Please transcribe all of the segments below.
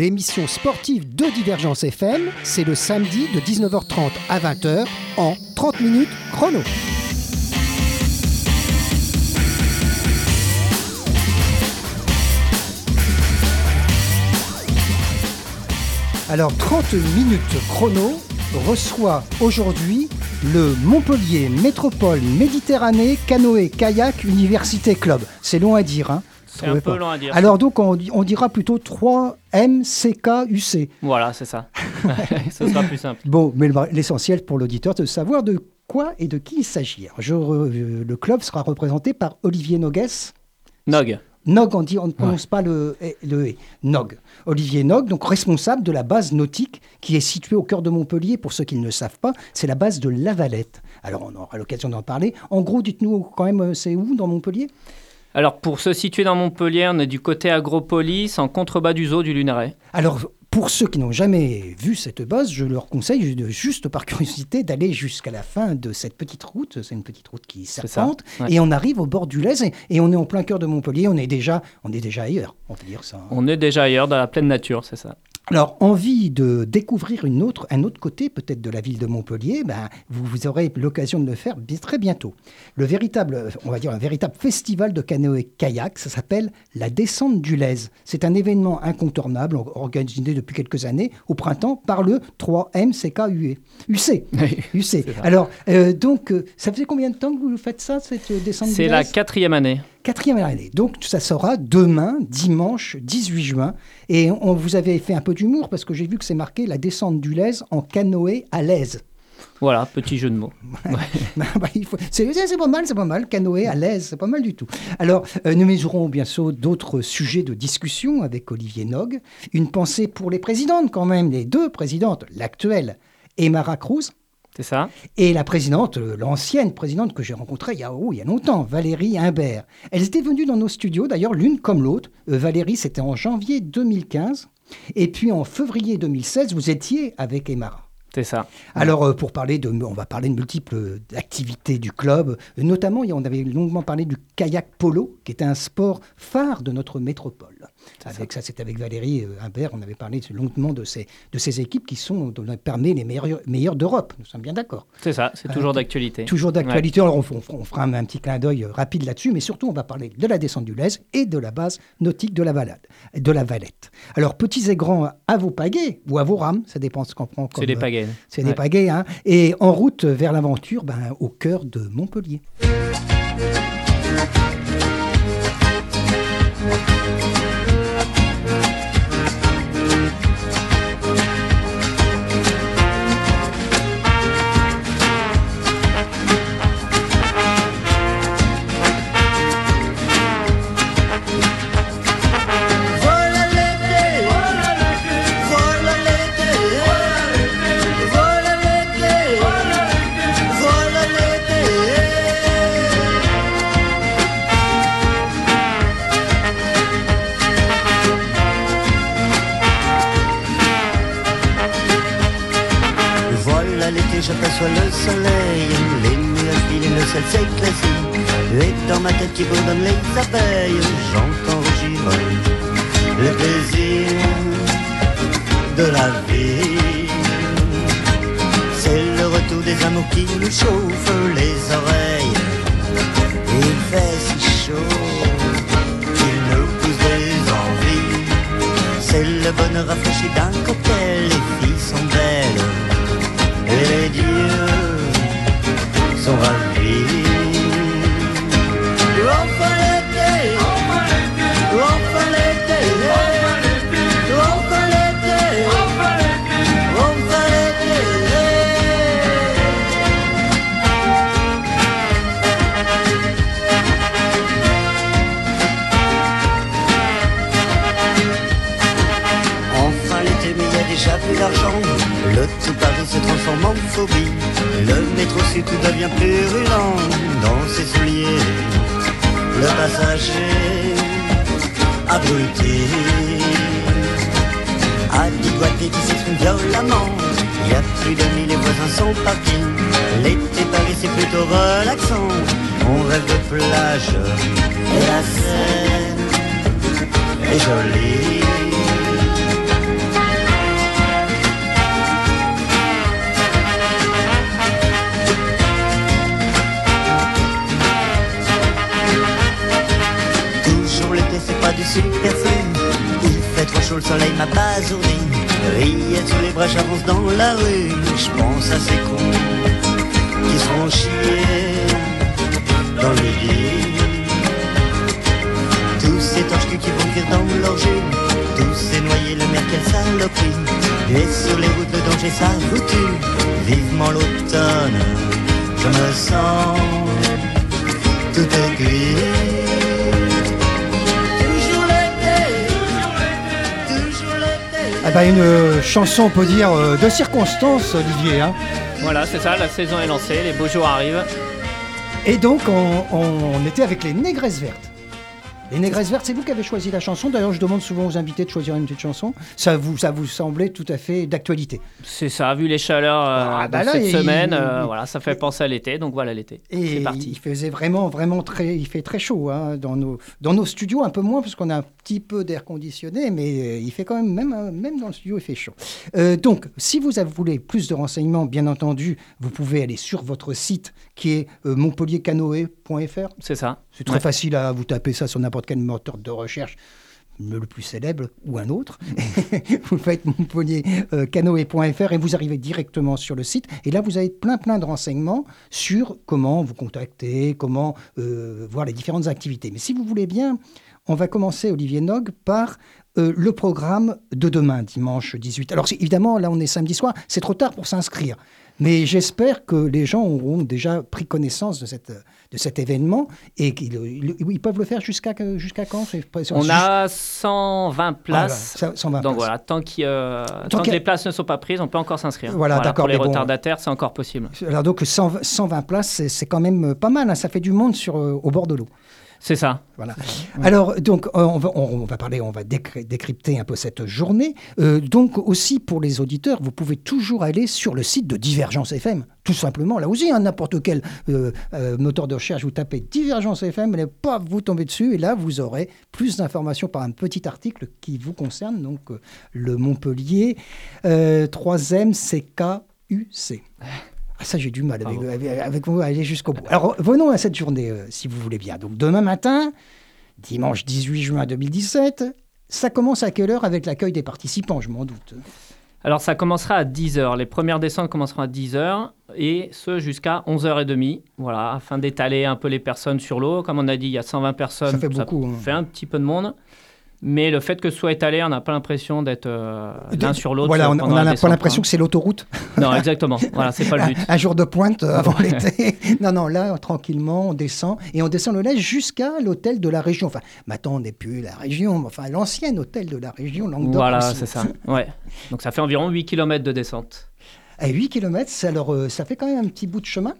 30 minutes chrono, l'émission sportive de Divergence FM, c'est le samedi de 19h30 à 20h en 30 minutes chrono. Alors 30 minutes chrono reçoit aujourd'hui le Montpellier Métropole Méditerranée Canoë Kayak Université Club. C'est long à dire, hein C'est un peu long à dire. Alors donc on, on dira plutôt 3MCKUC. Voilà, c'est ça. Ce sera plus simple. Bon, mais le- l'essentiel pour l'auditeur, c'est de savoir de quoi et de qui il s'agit. Euh, le club sera représenté par Olivier Nogues. Nog. Nog, on dit, on ne prononce pas le, eh, le E. Nog. Olivier Nog, donc responsable de la base nautique qui est située au cœur de Montpellier. Pour ceux qui ne le savent pas, c'est la base de La Valette. Alors, on aura l'occasion d'en parler. En gros, dites-nous quand même, euh, c'est où dans Montpellier? Alors, pour se situer dans Montpellier, on est du côté Agropolis, en contrebas du zoo du Luneray. Alors, pour ceux qui n'ont jamais vu cette base, je leur conseille de- juste par curiosité d'aller jusqu'à la fin de cette petite route. C'est une petite route qui ça, serpente. ouais. Et on arrive au bord du Lez et, et on est en plein cœur de Montpellier. On est déjà, on est déjà ailleurs, on peut dire ça. hein. On est déjà ailleurs, dans la pleine nature, c'est ça. Alors, envie de découvrir une autre, un autre côté peut-être de la ville de Montpellier, ben, vous, vous aurez l'occasion de le faire très bientôt. Le véritable, on va dire un véritable festival de canoë-kayak, ça s'appelle la descente du Lez. C'est un événement incontournable or- organisé depuis quelques années au printemps par le 3MCKUE. UC. UC. ça. Alors, euh, donc, euh, ça faisait combien de temps que vous faites ça, cette euh, descente du C'est Lez? la quatrième année. Quatrième année. Donc ça sera demain, dimanche 18 juin. Et on vous avait fait un peu d'humour parce que j'ai vu que c'est marqué la descente du Lez en canoë à l'aise. Voilà, petit jeu de mots. Bah, il faut- c'est pas mal, c'est pas mal. Canoë à l'aise, c'est pas mal du tout. Alors, euh, nous mesurons bien sûr d'autres sujets de discussion avec Olivier Nog. Une pensée pour les présidentes quand même, les deux présidentes, l'actuelle Emara Cruz C'est ça? Et la présidente, euh, l'ancienne présidente que j'ai rencontrée il y, a, oh, il y a longtemps, Valérie Imbert. Elles étaient venues dans nos studios, d'ailleurs, l'une comme l'autre. Euh, Valérie, c'était en janvier 2015. Et puis en février 2016, vous étiez avec Emara. C'est ça. Alors, euh, pour parler de, on va parler de multiples activités du club. Notamment, on avait longuement parlé du kayak polo, qui est un sport phare de notre métropole. Avec ça, c'était avec Valérie euh, Imbert, on avait parlé longuement de ces, de ces équipes qui sont dont permet les meilleurs, meilleurs d'Europe. Nous sommes bien d'accord. C'est ça, c'est toujours d'actualité. Toujours d'actualité. Alors, on, on- on fera un, un petit clin d'œil euh, rapide là-dessus, mais surtout, on va parler de la descente du Lez et de la base nautique de la, Valade, de la Valette. Alors, petits et grands à vos pagaies ou à vos rames, ça dépend ce qu'on prend. C'est des euh, pagaies. C'est des pagaies, hein. Et en route vers l'aventure, ben, au cœur de Montpellier. Filent, le ciel s'éclaircit. Et dans ma tête qui bourdonne les abeilles, j'entends rugir le plaisir de la vie. C'est le retour des amours qui nous chauffent les oreilles. Il fait si chaud qu'il nous pousse des envies. C'est le bonheur rafraîchi d'un cocktail. Le tout Paris se transforme en phobie. Le métro si tout devient purulent dans ses souliers. Le passager abruti a dégoûté qui s'exprime violemment. Il y a plus d'amis, les voisins sont partis. L'été Paris c'est plutôt relaxant. On rêve de plage et la Seine est jolie. Il fait trop chaud, le soleil m'a basourdi. Rillettes sur les bras, j'avance dans la rue. Je pense à ces cons qui seront chiés dans les villes. Tous ces torches qui vont cuire dans jus. Tous ces noyés, le mer, quelle saloperie. Et sur les routes, le danger, ça vous tue. Vivement l'automne, je me sens tout gris. Ah bah, une euh, chanson, on peut dire, euh, de circonstance, Olivier. hein. Voilà, c'est ça, la saison est lancée, les beaux jours arrivent. Et donc, on, on était avec les Négresses Vertes. Les Négresses Vertes, c'est vous qui avez choisi la chanson. D'ailleurs, je demande souvent aux invités de choisir une petite chanson. Ça vous, ça vous semblait tout à fait d'actualité. C'est ça, vu les chaleurs euh, Ah, de bah là, cette il- semaine, il- euh, voilà, ça fait penser à l'été, donc voilà l'été. C'est il parti. faisait vraiment, vraiment très, il fait très chaud hein, dans nos, dans nos studios, un peu moins parce qu'on a un petit peu d'air conditionné, mais euh, il fait quand même, même, euh, même dans le studio, il fait chaud. Euh, donc, si vous voulez plus de renseignements, bien entendu, vous pouvez aller sur votre site qui est montpelliercanoë.fr. C'est ça. C'est très Ouais. facile à vous taper ça sur n'importe quel moteur de recherche, le plus célèbre ou un autre. vous faites montpellier-canoë.fr et vous arrivez directement sur le site. Et là, vous avez plein, plein de renseignements sur comment vous contacter, comment euh, voir les différentes activités. Mais si vous voulez bien, on va commencer, Olivier Nog, par euh, le programme de demain, dimanche 18. Alors, évidemment, là, on est samedi soir, c'est trop tard pour s'inscrire. Mais j'espère que les gens auront déjà pris connaissance de, cette, de cet événement et qu'ils ils- peuvent le faire jusqu'à jusqu'à quand On a 120 places. Voilà, ça- 120 donc places. voilà, tant, qu'il, euh, Tant que les places ne sont pas prises, on peut encore s'inscrire. Voilà, d'accord, Pour les bon, retardataires, c'est encore possible. Alors donc 120, 120 places, c'est- c'est quand même pas mal, hein, ça fait du monde sur, euh, au bord de l'eau. C'est ça. Voilà. Alors, donc, euh, on va, parler, on va décry- décrypter un peu cette journée. Euh, donc, aussi pour les auditeurs, vous pouvez toujours aller sur le site de Divergence FM, tout simplement. Là aussi, hein, n'importe quel euh, euh, moteur de recherche, vous tapez Divergence FM, et paf, vous tombez dessus, et là, vous aurez plus d'informations par un petit article qui vous concerne, donc euh, le Montpellier euh, 3M CKUC. Ah, ça, j'ai du mal avec, Bravo. avec, avec vous à aller jusqu'au bout. Alors, venons à cette journée, euh, si vous voulez bien. Donc, demain matin, dimanche 18 juin 2017, ça commence à quelle heure avec l'accueil des participants, je m'en doute? Alors ça commencera à 10h. Les premières descentes commenceront à 10h et ce jusqu'à 11h30. Voilà, afin d'étaler un peu les personnes sur l'eau. Comme on a dit, il y a 120 personnes. Ça fait beaucoup, hein. fait un petit peu de monde. Mais le fait que ce soit étalé, on n'a pas l'impression d'être euh, l'un sur l'autre. Voilà, on n'a pas l'impression hein. que c'est l'autoroute. Non, exactement. voilà, c'est pas le but. Un jour de pointe euh, avant l'été. Non, non, là, tranquillement, on descend. Et on descend le lait jusqu'à l'hôtel de la région. Enfin, maintenant, on n'est plus la région, mais enfin, l'ancien hôtel de la région, Languedoc. Voilà, c'est ça. Ouais. Donc ça fait environ 8 km de descente. À 8 km, alors, euh, ça fait quand même un petit bout de chemin?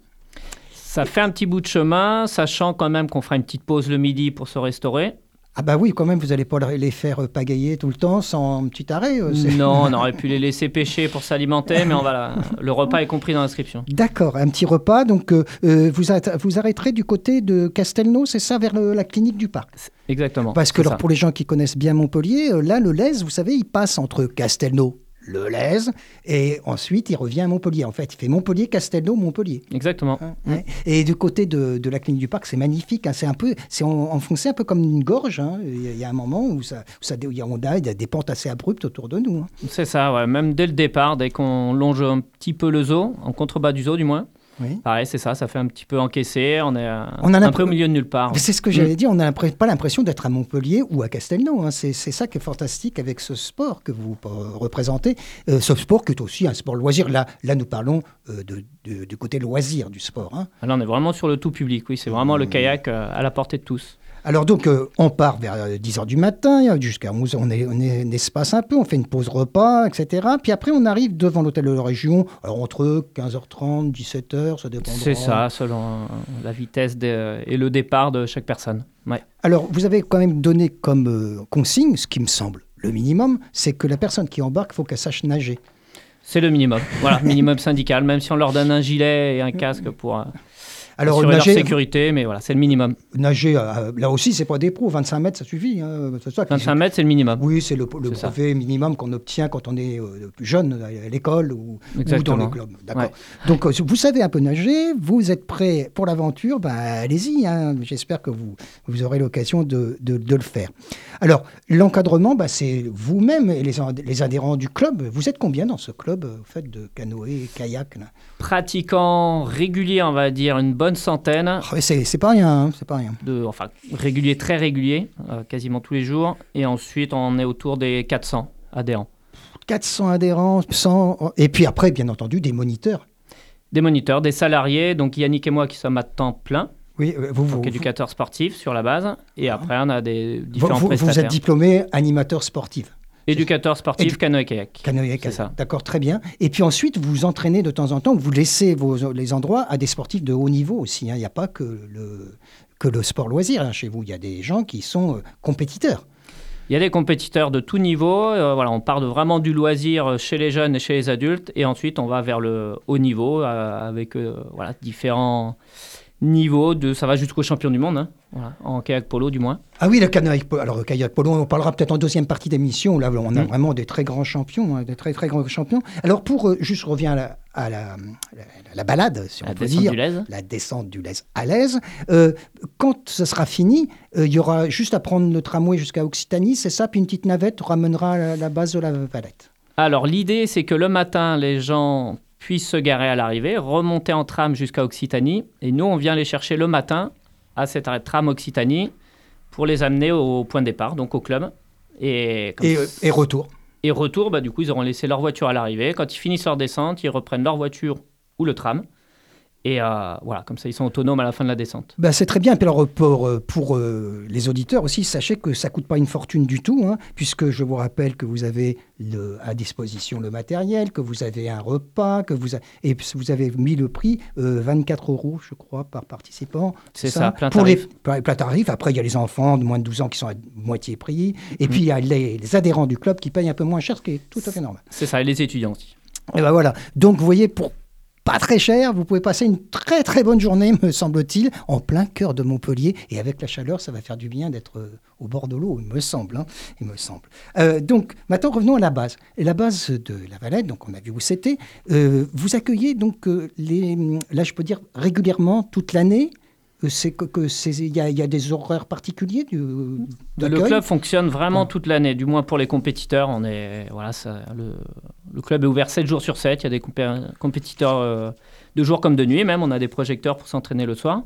Ça fait un petit bout de chemin, sachant quand même qu'on fera une petite pause le midi pour se restaurer. Ah bah oui, quand même, vous n'allez pas les faire euh, pagayer tout le temps sans un petit arrêt. euh, Non, on aurait pu les laisser pêcher pour s'alimenter, mais on va la- le repas est compris dans l'inscription. D'accord, un petit repas. Donc, euh, vous, vous arrêterez du côté de Castelnau, c'est ça, vers le- la clinique du parc Exactement. Parce que, alors, pour les gens qui connaissent bien Montpellier, là, le Lez, vous savez, il passe entre Castelnau, le Lez, et ensuite, il revient à Montpellier. En fait, il fait Montpellier, Castelnau, Montpellier. Exactement. Hein, ouais. Et du côté de, de la clinique du parc, c'est magnifique. hein. C'est un peu, c'est en- enfoncé un peu comme une gorge. hein. Il y a- un moment où ça, où ça, il y a on a- il y a des pentes assez abruptes autour de nous. hein. C'est ça, ouais. Même dès le départ, dès qu'on longe un petit peu le zoo, en contrebas du zoo du moins, Oui. pareil, c'est ça, ça fait un petit peu encaisser. On est On a un peu au milieu de nulle part. C'est ce que j'allais dire, on n'a pas l'impression d'être à Montpellier ou à Castelnau. hein. C'est ça qui est fantastique avec ce sport que vous euh, représentez. Euh, ce sport qui est aussi un sport loisir. Là, là nous parlons euh, de- de- du côté loisir du sport. hein. Là, on est vraiment sur le tout public, oui, c'est vraiment le kayak euh, à la portée de tous. Alors donc, euh, on part vers 10h du matin, euh, jusqu'à 11h, on, est, on, est, on espace un peu, on fait une pause repas, etc. Puis après, on arrive devant l'hôtel de la région, alors entre 15h30, 17h, ça dépend. C'est ça, selon euh, la vitesse de- et le départ de chaque personne. Ouais. Alors, vous avez quand même donné comme euh, consigne, ce qui me semble le minimum, c'est que la personne qui embarque, il faut qu'elle sache nager. C'est le minimum. Voilà, minimum syndical, même si on leur donne un gilet et un casque pour. euh, Alors, assurer nager- leur sécurité, mais voilà, c'est le minimum. Nager, euh, là aussi, c'est pas des pros. 25 mètres, ça suffit. hein, c'est ça qui- 25 mètres, c'est le minimum. Oui, c'est le, le brevet minimum qu'on obtient quand on est euh, jeune à l'école ou, ou dans le club. D'accord. Ouais. Donc, euh, vous savez un peu nager, vous êtes prêt pour l'aventure, ben, allez-y. hein. J'espère que vous, vous aurez l'occasion de, de- de le faire. Alors, l'encadrement, ben, c'est vous-même et les, ad- les adhérents du club. Vous êtes combien dans ce club, au fait, de canoë et kayak là? Pratiquant régulier, on va dire une bonne centaine. Ah ouais, C'est pas rien, hein, c'est pas rien. de, enfin régulier, très régulier, euh, quasiment tous les jours. Et ensuite, on est autour des 400 adhérents. 400 adhérents, 100, et puis après, bien entendu, des moniteurs. Des moniteurs, des salariés, donc Yannick et moi qui sommes à temps plein, Oui, euh, vous, vous, donc éducateurs sportifs sur la base. Et après, on a des différents vous- vous prestataires. êtes diplômé animateur sportif. Éducateurs sportifs, Édu- canoë kayak. Canoë, C'est ça. D'accord, très bien. Et puis ensuite, vous entraînez de temps en temps, vous laissez vos, les endroits à des sportifs de haut niveau aussi. hein. Il n'y a pas que le, que le sport loisir hein, chez vous. Il y a des gens qui sont euh, compétiteurs. Il y a des compétiteurs de tout niveau. euh, voilà, on part de vraiment du loisir chez les jeunes et chez les adultes. Et ensuite, on va vers le haut niveau euh, avec euh, voilà, différents niveaux. De, ça va jusqu'au champion du monde, hein, voilà, en kayak polo du moins. Ah oui, le kayak polo. Alors, le kayak polo, on parlera peut-être en deuxième partie d'émission. Là, on a Mm. vraiment des très grands champions, hein, des très très grands champions. Alors, pour euh, juste je reviens à la, à la, la- la balade, si La on peut dire, la descente du Lez à l'aise. Euh, quand ce sera fini, euh, il y aura juste à prendre le tramway jusqu'à Occitanie, c'est ça, puis une petite navette ramènera à la, la base de la Valette. Alors l'idée, c'est que le matin, les gens puissent se garer à l'arrivée, remonter en tram jusqu'à Occitanie, et nous, on vient les chercher le matin à cet arrêt de tram Occitanie pour les amener au point de départ, donc au club. Et, Et, et retour. et retour, bah, du coup, ils auront laissé leur voiture à l'arrivée. Quand ils finissent leur descente, ils reprennent leur voiture ou le tram. Et euh, voilà, comme ça, ils sont autonomes à la fin de la descente. Ben, c'est très bien. Et puis alors, pour, euh, pour euh, les auditeurs aussi, sachez que ça coûte pas une fortune du tout, hein, puisque je vous rappelle que vous avez le, à disposition le matériel, que vous avez un repas, que vous a- et vous avez mis le prix euh, 24 euros, je crois, par participant. C'est ça, plein pour tarif. Les, plein- tarif. Après, il y a les enfants de moins de 12 ans qui sont à moitié prix. Et Mhm. puis, il y a les, les adhérents du club qui payent un peu moins cher, ce qui est tout à fait normal. C'est ça, et les étudiants aussi. Et ben voilà. Donc, vous voyez, pour pas très cher, vous pouvez passer une très très bonne journée, me semble-t-il, en plein cœur de Montpellier. Et avec la chaleur, ça va faire du bien d'être euh, au bord de l'eau, il me semble. hein, il me semble. Euh, donc, maintenant, revenons à la base. La base de la Valette, donc on a vu où c'était. Euh, vous accueillez donc les, là, je peux dire régulièrement toute l'année. C'est que, il y, a- il y a des horaires particuliers du, Le club fonctionne vraiment Ouais. toute l'année, du moins pour les compétiteurs. On est, voilà, ça, le, le club est ouvert 7 jours sur 7. Il y a des compé- compétiteurs euh, de jour comme de nuit, même. On a des projecteurs pour s'entraîner le soir.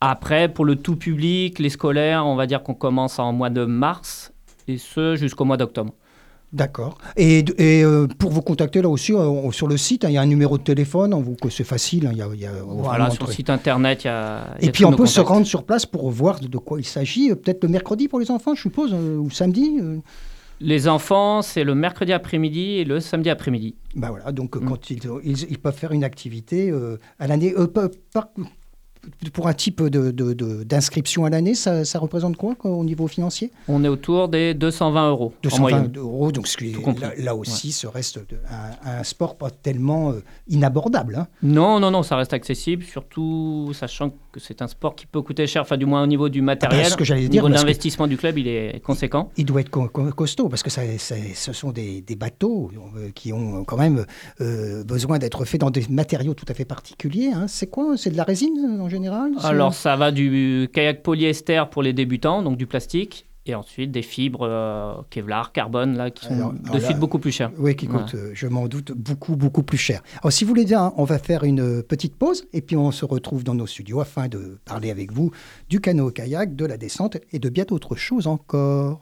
Après, pour le tout public, les scolaires, on va dire qu'on commence en mois de mars et ce jusqu'au mois d'octobre. D'accord. Et, et, euh, pour vous contacter là aussi, euh, sur le site, hein, il y a un numéro de téléphone, on vous, que c'est facile. hein, y a, il y a Voilà, sur le site internet, il y a. y Et a puis on peut se rendre sur place pour voir de, de quoi il s'agit. euh, Peut-être le mercredi pour les enfants, je suppose, ou samedi. Les enfants, c'est le mercredi après-midi et le samedi après-midi. Ben voilà, donc Mm. quand ils, ils, ils peuvent faire une activité à l'année, pas- pour un type de, de- de- d'inscription à l'année, ça, ça représente quoi, quoi, au niveau financier? On est autour des 220 euros en 220 moyenne. euros, donc ce qui est- là, là aussi, ce reste un, un sport pas tellement euh, inabordable. hein. Non, non, non, ça reste accessible, surtout sachant que c'est un sport qui peut coûter cher, enfin du moins au niveau du matériel. Ah ben, ce que j'allais au dire, niveau parce que- l'investissement du club, il est conséquent. Il doit être co- co- costaud parce que ça, ça- ce sont des, des bateaux euh, qui ont quand même euh, besoin d'être faits dans des matériaux tout à fait particuliers. hein. C'est quoi? C'est de la résine en général Alors ça va du kayak polyester pour les débutants, donc du plastique, et ensuite des fibres euh, Kevlar, carbone, là, qui sont Alors- de alors là- suite beaucoup plus chères. Oui, qui coûte, euh, je m'en doute, beaucoup, beaucoup plus cher. Alors, si vous voulez bien, on va faire une petite pause et puis on se retrouve dans nos studios afin de parler avec vous du canot-kayak, de la descente et de bien d'autres choses encore.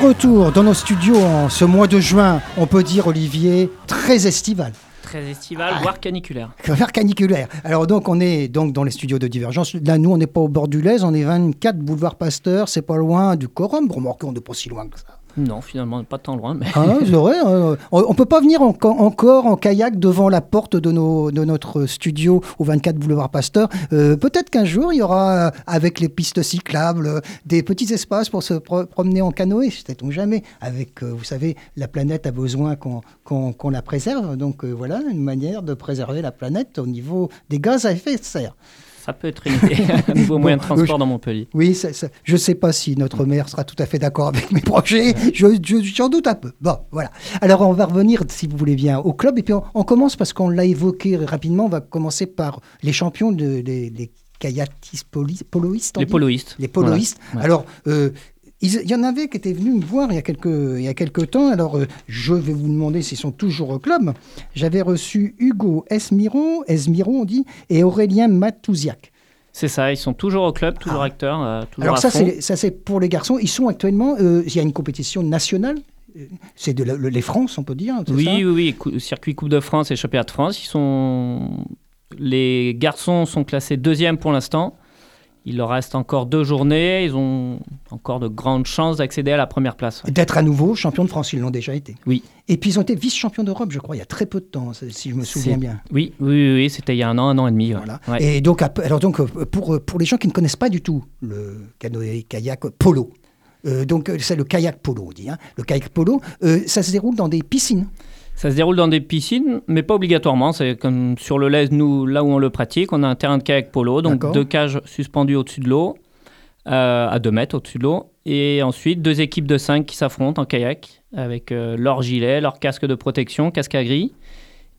Retour dans nos studios en ce mois de juin, on peut dire, Olivier, très estival. Très estival, voire caniculaire. Faire caniculaire. Alors donc on est donc dans les studios de Divergence. Là nous on n'est pas au bord du on est 24 boulevard Pasteur, c'est pas loin du Corum. Remarquez, on n'est pas si loin que ça. Non, finalement, pas tant loin. Mais... Ah, c'est vrai, euh, on ne peut pas venir en- encore en kayak devant la porte de, nos, de notre studio au 24 boulevard Pasteur. Euh, Peut-être qu'un jour, il y aura, euh, avec les pistes cyclables, des petits espaces pour se pro- promener en canoë. Sait-on jamais. Avec, euh, vous savez, la planète a besoin qu'on la préserve. Donc voilà, une manière de préserver la planète au niveau des gaz à effet de serre. Ça peut être une idée. Un nouveau moyen de transport je- dans Montpellier. Oui, ça- ça- je ne sais pas si notre maire sera tout à fait d'accord avec mes projets. Je, je- j'en doute un peu. Bon, voilà. Alors, on va revenir, si vous voulez bien, au club. Et puis, on, on commence parce qu'on l'a évoqué rapidement. On va commencer par les champions de, des, des kayakistes poli- poloistes. Les poloistes. Les poloistes. Voilà. Alors, euh, il y en avait qui étaient venus me voir il y a quelques, il y a quelques temps. Alors, euh, je vais vous demander s'ils sont toujours au club. J'avais reçu Hugo Esmiro, Esmiro on dit, et Aurélien Matouziak. C'est ça, ils sont toujours au club, toujours Ah. acteurs, euh, toujours Alors à ça c'est, ça, c'est pour les garçons. Ils sont actuellement, euh, il y a une compétition nationale. C'est de la- le- les France, on peut dire. Oui, ça oui, oui, cou- circuit Coupe de France et Championnat de France. Ils sont... Les garçons sont classés deuxième pour l'instant. Il leur reste encore deux journées. Ils ont encore de grandes chances d'accéder à la première place. ouais. D'être à nouveau champion de France, ils l'ont déjà été. Oui. Et puis ils ont été vice-champions d'Europe, je crois, il y a très peu de temps, si je me souviens bien. Oui, oui, oui, c'était il y a un an, un an et demi. ouais. Voilà. Ouais. Et donc, alors donc, euh, pour, euh, pour les gens qui ne connaissent pas du tout le canoë kayak polo, euh, donc c'est le kayak polo, on dit. hein. Le kayak polo, euh, ça se déroule dans des piscines. Ça se déroule dans des piscines, mais pas obligatoirement. C'est comme sur le Lez, nous, là où on le pratique, on a un terrain de kayak polo, donc deux cages suspendues au-dessus de l'eau, euh, à 2 mètres au-dessus de l'eau. Et ensuite, deux équipes de 5 qui s'affrontent en kayak, avec euh, leur gilet, leur casque de protection, casque à gris.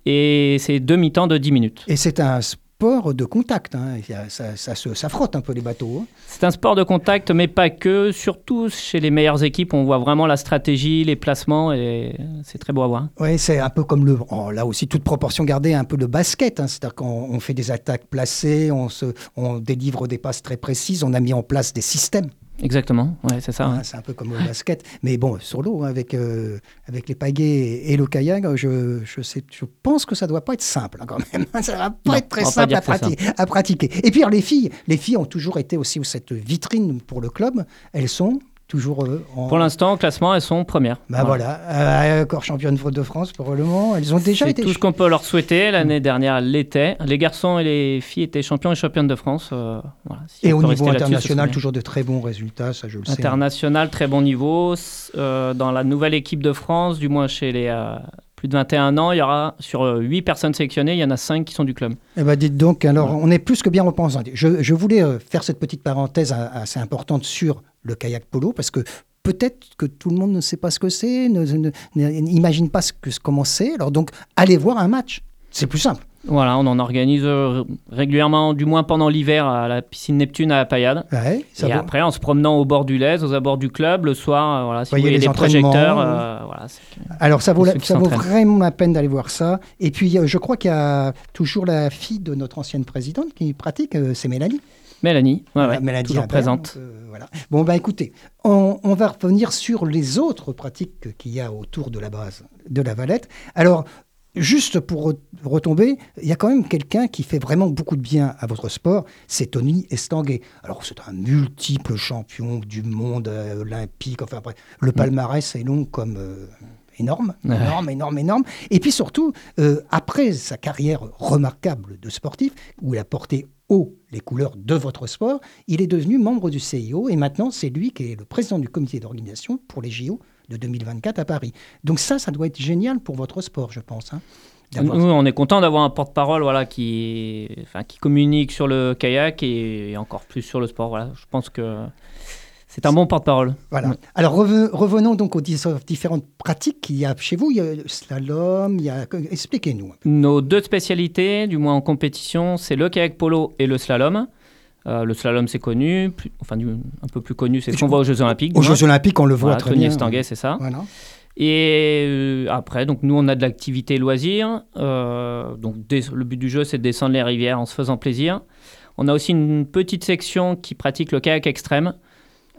Et c'est deux mi-temps de 10 minutes. Et c'est un sport de contact. hein. Ça, ça frotte un peu les bateaux. hein. C'est un sport de contact, mais pas que. Surtout chez les meilleures équipes, on voit vraiment la stratégie, les placements, et c'est très beau à voir. Oui, c'est un peu comme le. oh, là aussi, toute proportion gardée, un peu le basket. hein. C'est-à-dire qu'on on fait des attaques placées, on, se, on délivre des passes très précises, on a mis en place des systèmes. Exactement, ouais, c'est ça. hein. C'est un peu comme le basket. Mais bon, sur l'eau, hein, avec, euh, avec les pagaies et le kayak, je, je, sais, je pense que ça doit pas être simple hein, quand même. Ça va pas Non, être très simple à, prati- à pratiquer. Et puis alors, les filles, les filles ont toujours été aussi cette vitrine pour le club. Elles sont toujours euh, en. Pour l'instant, au classement, elles sont premières. Bah voilà, Euh, encore championne de France pour le moment. Elles ont déjà C'est été. tout ce qu'on peut leur souhaiter. L'année dernière, elles l'étaient. Les garçons et les filles étaient champions et championnes de France. euh, voilà. Si Et au niveau international, toujours de très bons résultats, ça je le sais. International, très bon niveau. Euh, dans la nouvelle équipe de France, du moins chez les euh, plus de 21 ans, il y aura sur 8 personnes sélectionnées, il y en a 5 qui sont du club. Eh ben, dites donc, alors on est plus que bien repensant. Je, je voulais faire cette petite parenthèse assez importante sur le kayak polo parce que peut-être que tout le monde ne sait pas ce que c'est, ne- ne- ne- n'imagine pas ce que, comment c'est. Alors donc, allez voir un match. C'est plus simple. Voilà, on en organise euh, régulièrement, du moins pendant l'hiver, à la piscine Neptune à la. Ouais, ça et après, en se promenant au bord du Lez, aux abords du club, le soir, euh, voilà, si Voyez vous voyez les des projecteurs, euh, voilà, Alors ça vaut, la- ça vaut vraiment la peine d'aller voir ça. Et puis je crois qu'il y a toujours la fille de notre ancienne présidente qui pratique, c'est Mélanie. Mélanie, ouais, ouais, Voilà, Mélanie toujours présente. euh, voilà. Bon, bah écoutez, on, on va revenir sur les autres pratiques qu'il y a autour de la base de la Valette. Alors, juste pour re- retomber, il y a quand même quelqu'un qui fait vraiment beaucoup de bien à votre sport, c'est Tony Estanguet. Alors, c'est un multiple champion du monde euh, olympique, enfin après, le palmarès est long comme... euh, Énorme, énorme, énorme, énorme. Et puis surtout, euh, après sa carrière remarquable de sportif, où il a porté haut les couleurs de votre sport, il est devenu membre du CIO et maintenant c'est lui qui est le président du comité d'organisation pour les JO de 2024 à Paris. Donc ça, ça doit être génial pour votre sport, je pense. hein, Nous, on est content d'avoir un porte-parole voilà, qui, enfin, qui communique sur le kayak et, et encore plus sur le sport. Voilà. Je pense que c'est un bon porte-parole. Voilà. Alors reve- revenons donc aux différentes pratiques qu'il y a chez vous. Il y a le slalom, il y a... Expliquez-nous. Nos deux spécialités, du moins en compétition, c'est le kayak polo et le slalom. Euh, le slalom, c'est connu. plus- enfin, du- un peu plus connu, c'est ce qu'on voit aux Jeux Olympiques. Aux. Jeux Olympiques, on le voit Voilà, très Tony bien. C'est ça. Voilà. Et euh, après, donc nous, on a de l'activité loisir. Euh, donc des- le but du jeu, c'est de descendre les rivières en se faisant plaisir. On a aussi une petite section qui pratique le kayak extrême.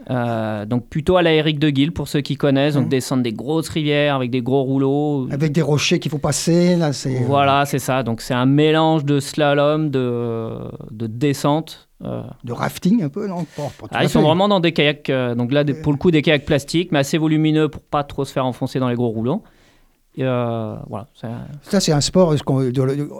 Euh, donc plutôt à la Eric de Guil pour ceux qui connaissent, donc Mhm. descendre des grosses rivières avec des gros rouleaux. Avec des rochers qu'il faut passer, là, c'est... euh, Voilà, c'est ça. Donc c'est un mélange de slalom, de, de descente. euh. De rafting un peu, non? Tout Ah, ils sont vraiment dans des kayaks, euh, donc là des- pour le coup des kayaks plastiques, mais assez volumineux pour pas trop se faire enfoncer dans les gros rouleaux. Euh, voilà, Ça, c'est un sport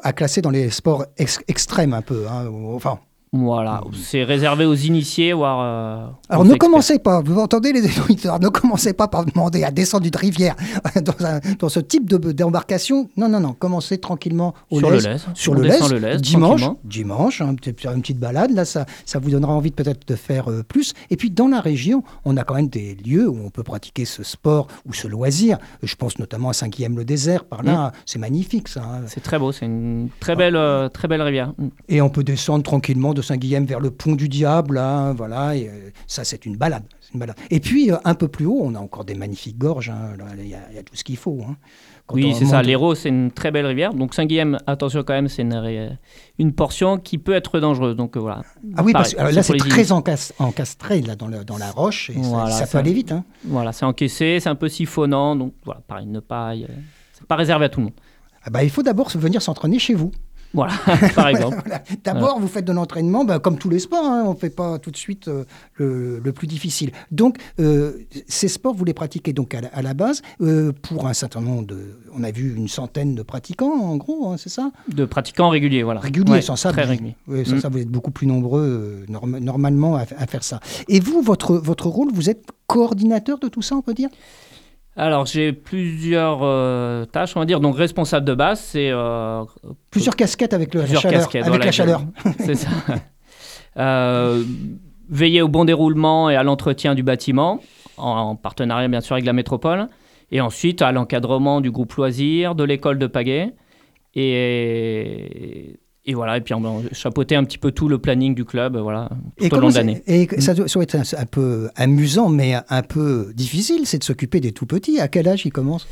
à classer dans les sports ex- extrêmes un peu. hein, Enfin, voilà, c'est réservé aux initiés, voire. euh, alors ne experts. commencez pas, vous entendez les auditeurs, ne commencez pas par demander à descendre une rivière dans, un- dans ce type de- d'embarcation. Non, non, non, commencez tranquillement au sur le lez, lez, sur on le le lez dimanche, dimanche, hein, peut-être faire une petite balade, là, ça, ça vous donnera envie de peut-être de faire euh, plus. Et puis dans la région, on a quand même des lieux où on peut pratiquer ce sport ou ce loisir. Je pense notamment à Saint-Guillaume-le-Désert, par là, c'est magnifique ça. hein. C'est très beau, c'est une très belle, euh, très belle rivière. Mm. Et on peut descendre tranquillement de Saint-Guillaume vers le pont du diable, là, voilà, et, euh, ça c'est une balade. c'est une balade. Et puis euh, un peu plus haut, on a encore des magnifiques gorges, hein, il y, a- tout ce qu'il faut. hein. Oui, c'est ça. L'Hérault, c'est une très belle rivière. Donc Saint-Guillaume, attention quand même, c'est une, une portion qui peut être dangereuse. Donc euh, voilà. Ah oui, parce que alors là c'est très encas- encastré là, dans, le- dans la roche, et ça- Voilà, ça, peut aller vite. hein. Voilà, c'est encaissé, c'est un peu siphonnant. Donc voilà, pareil, ne pas. y- C'est pas réservé à tout le monde. Ah bah, il faut d'abord venir s'entraîner chez vous. Voilà, par exemple. Voilà. D'abord, vous faites de l'entraînement, bah, comme tous les sports, hein, on ne fait pas tout de suite euh, le, le plus difficile. Donc, euh, ces sports, vous les pratiquez donc à la, à la base euh, pour un certain nombre de. On a vu une centaine de pratiquants, en gros, hein, c'est ça? De pratiquants réguliers, voilà. Régulier, Ouais, sans ça, Très vous, régulier. oui, sans Mm. ça, vous êtes beaucoup plus nombreux norm- normalement à, à faire ça. Et vous, votre, votre rôle, vous êtes coordinateur de tout ça, on peut dire? Alors, j'ai plusieurs euh, tâches, on va dire. Donc, responsable de base, c'est. euh, Plusieurs casquettes avec, le, la plusieurs chaleur. casquettes. avec voilà, la chaleur. C'est ça. Euh, veiller au bon déroulement et à l'entretien du bâtiment, en, en partenariat bien sûr avec la métropole. Et ensuite à l'encadrement du groupe loisir, de l'école de pagaie. Et, et voilà, et puis on a chapeauté un petit peu tout le planning du club voilà, tout Et, au long de l'année. et ça doit, ça doit être un, un peu amusant, mais un peu difficile, c'est de s'occuper des tout petits. À quel âge ils commencent?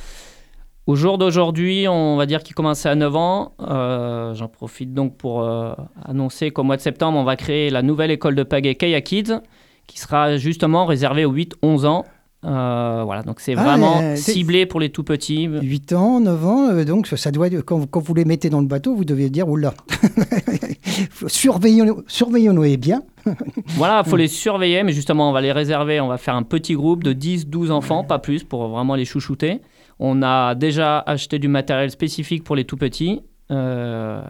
Au jour d'aujourd'hui, on va dire qu'il commence à 9 ans. Euh, J'en profite donc pour euh, annoncer qu'au mois de septembre, on va créer la nouvelle école de pagaie Kayak Kids, qui sera justement réservée aux 8-11 ans. Euh, voilà, donc c'est Ah, vraiment euh, ciblé pour les tout petits. 8 ans, 9 ans, euh, donc ça doit quand, quand vous les mettez dans le bateau, vous devez dire oula, surveillons, surveillons-les bien. Voilà, il faut les surveiller, mais justement, on va les réserver. On va faire un petit groupe de 10-12 enfants, pas plus, pour vraiment les chouchouter. On a déjà acheté du matériel spécifique pour les tout petits. Euh,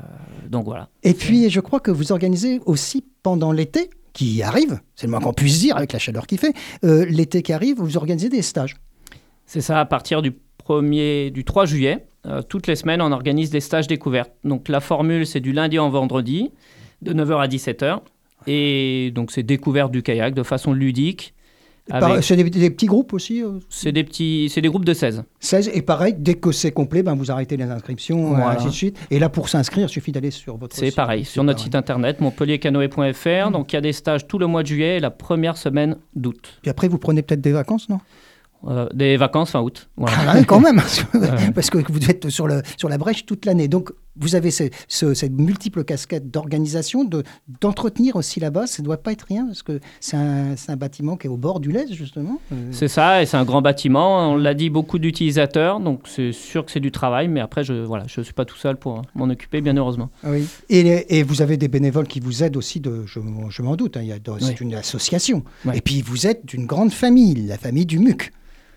donc voilà. Et puis, je crois que vous organisez aussi pendant l'été, qui arrive, c'est le moins qu'on puisse dire avec la chaleur qu'il fait, euh, l'été qui arrive, vous organisez des stages. C'est ça, à partir du, 1er, du 3 juillet, euh, toutes les semaines, on organise des stages découvertes. Donc la formule, c'est du lundi au vendredi, de 9h à 17h. Et donc c'est découverte du kayak de façon ludique. Avec- C'est des, des petits groupes aussi euh, C'est des, petits, c'est des groupes de 16. 16, et pareil, dès que c'est complet, ben, vous arrêtez les inscriptions, euh, Voilà. ainsi de suite. Et là, pour s'inscrire, il suffit d'aller sur votre C'est site. pareil, sur notre pareil. site internet montpelliercanoë.fr. Donc il y a des stages tout le mois de juillet et la première semaine d'août. Puis après, vous prenez peut-être des vacances, non? Euh, des vacances fin août. Voilà. Ah quand même, parce que, parce que vous êtes sur, le, sur la brèche toute l'année. Donc, vous avez ce, ce- cette multiple casquette d'organisation, de, d'entretenir aussi là-bas. Ça ne doit pas être rien, parce que c'est un, c'est un bâtiment qui est au bord du Lez, justement. Euh, C'est ça, et c'est un grand bâtiment. On l'a dit, beaucoup d'utilisateurs, donc c'est sûr que c'est du travail, mais après, je voilà, je suis pas tout seul pour m'en occuper, bien heureusement. ah oui. et, et vous avez des bénévoles qui vous aident aussi, de, je, je m'en doute, hein, il y a, c'est Oui. une association. Et puis, vous êtes d'une grande famille, la famille du MUC.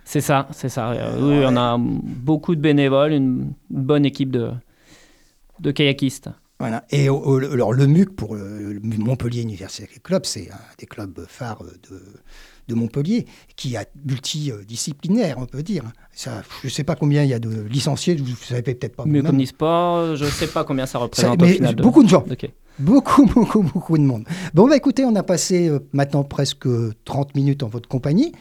C'est ça, c'est ça. Euh, oui, on a beaucoup de bénévoles, une bonne équipe de, de kayakistes. Voilà. Et au- alors, le MUC, pour euh, le Montpellier Université Club, c'est un des clubs phares de, de Montpellier, qui est multidisciplinaire, on peut dire. Ça, je ne sais pas combien il y a de licenciés, vous ne savez peut-être pas. Vous-même. comme Nisport, je sais pas combien ça Ça- représente au mais final. beaucoup de gens, Ok. beaucoup, beaucoup, beaucoup de monde. Bon, bah écoutez, on a passé euh, maintenant presque 30 minutes en votre compagnie.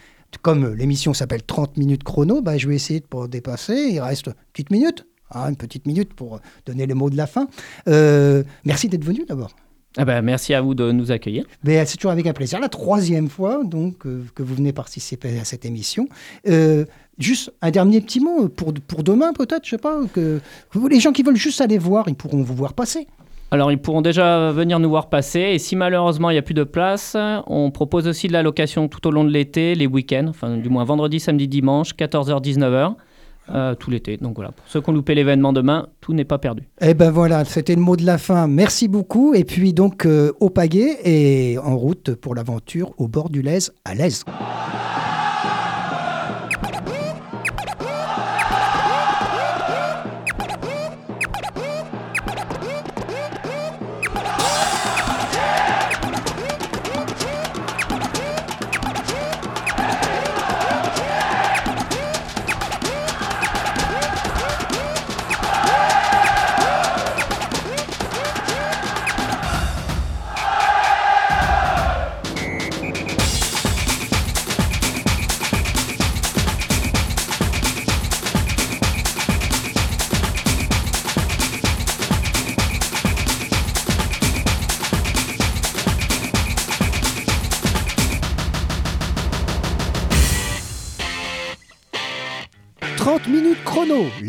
Comme l'émission s'appelle 30 minutes chrono, bah, je vais essayer de pas dépasser. Il reste une petite minute, hein, une petite minute pour donner les mots de la fin. Euh, merci d'être venu d'abord. Ah ben, merci à vous de nous accueillir. Mais c'est toujours avec un plaisir. La troisième fois donc euh, que vous venez participer à cette émission. Euh, juste un dernier petit mot pour, pour demain peut-être, je sais pas. Que, que les gens qui veulent juste aller voir, ils pourront vous voir passer. Alors, ils pourront déjà venir nous voir passer. Et si malheureusement il n'y a plus de place, on propose aussi de la location tout au long de l'été, les week-ends, enfin du moins vendredi, samedi, dimanche, 14h, 19h. Euh, tout l'été. Donc voilà, pour ceux qui ont loupé l'événement demain, tout n'est pas perdu. Eh ben voilà, c'était le mot de la fin. Merci beaucoup. Et puis donc euh, au pagaie et en route pour l'aventure au bord du Lez à l'aise. «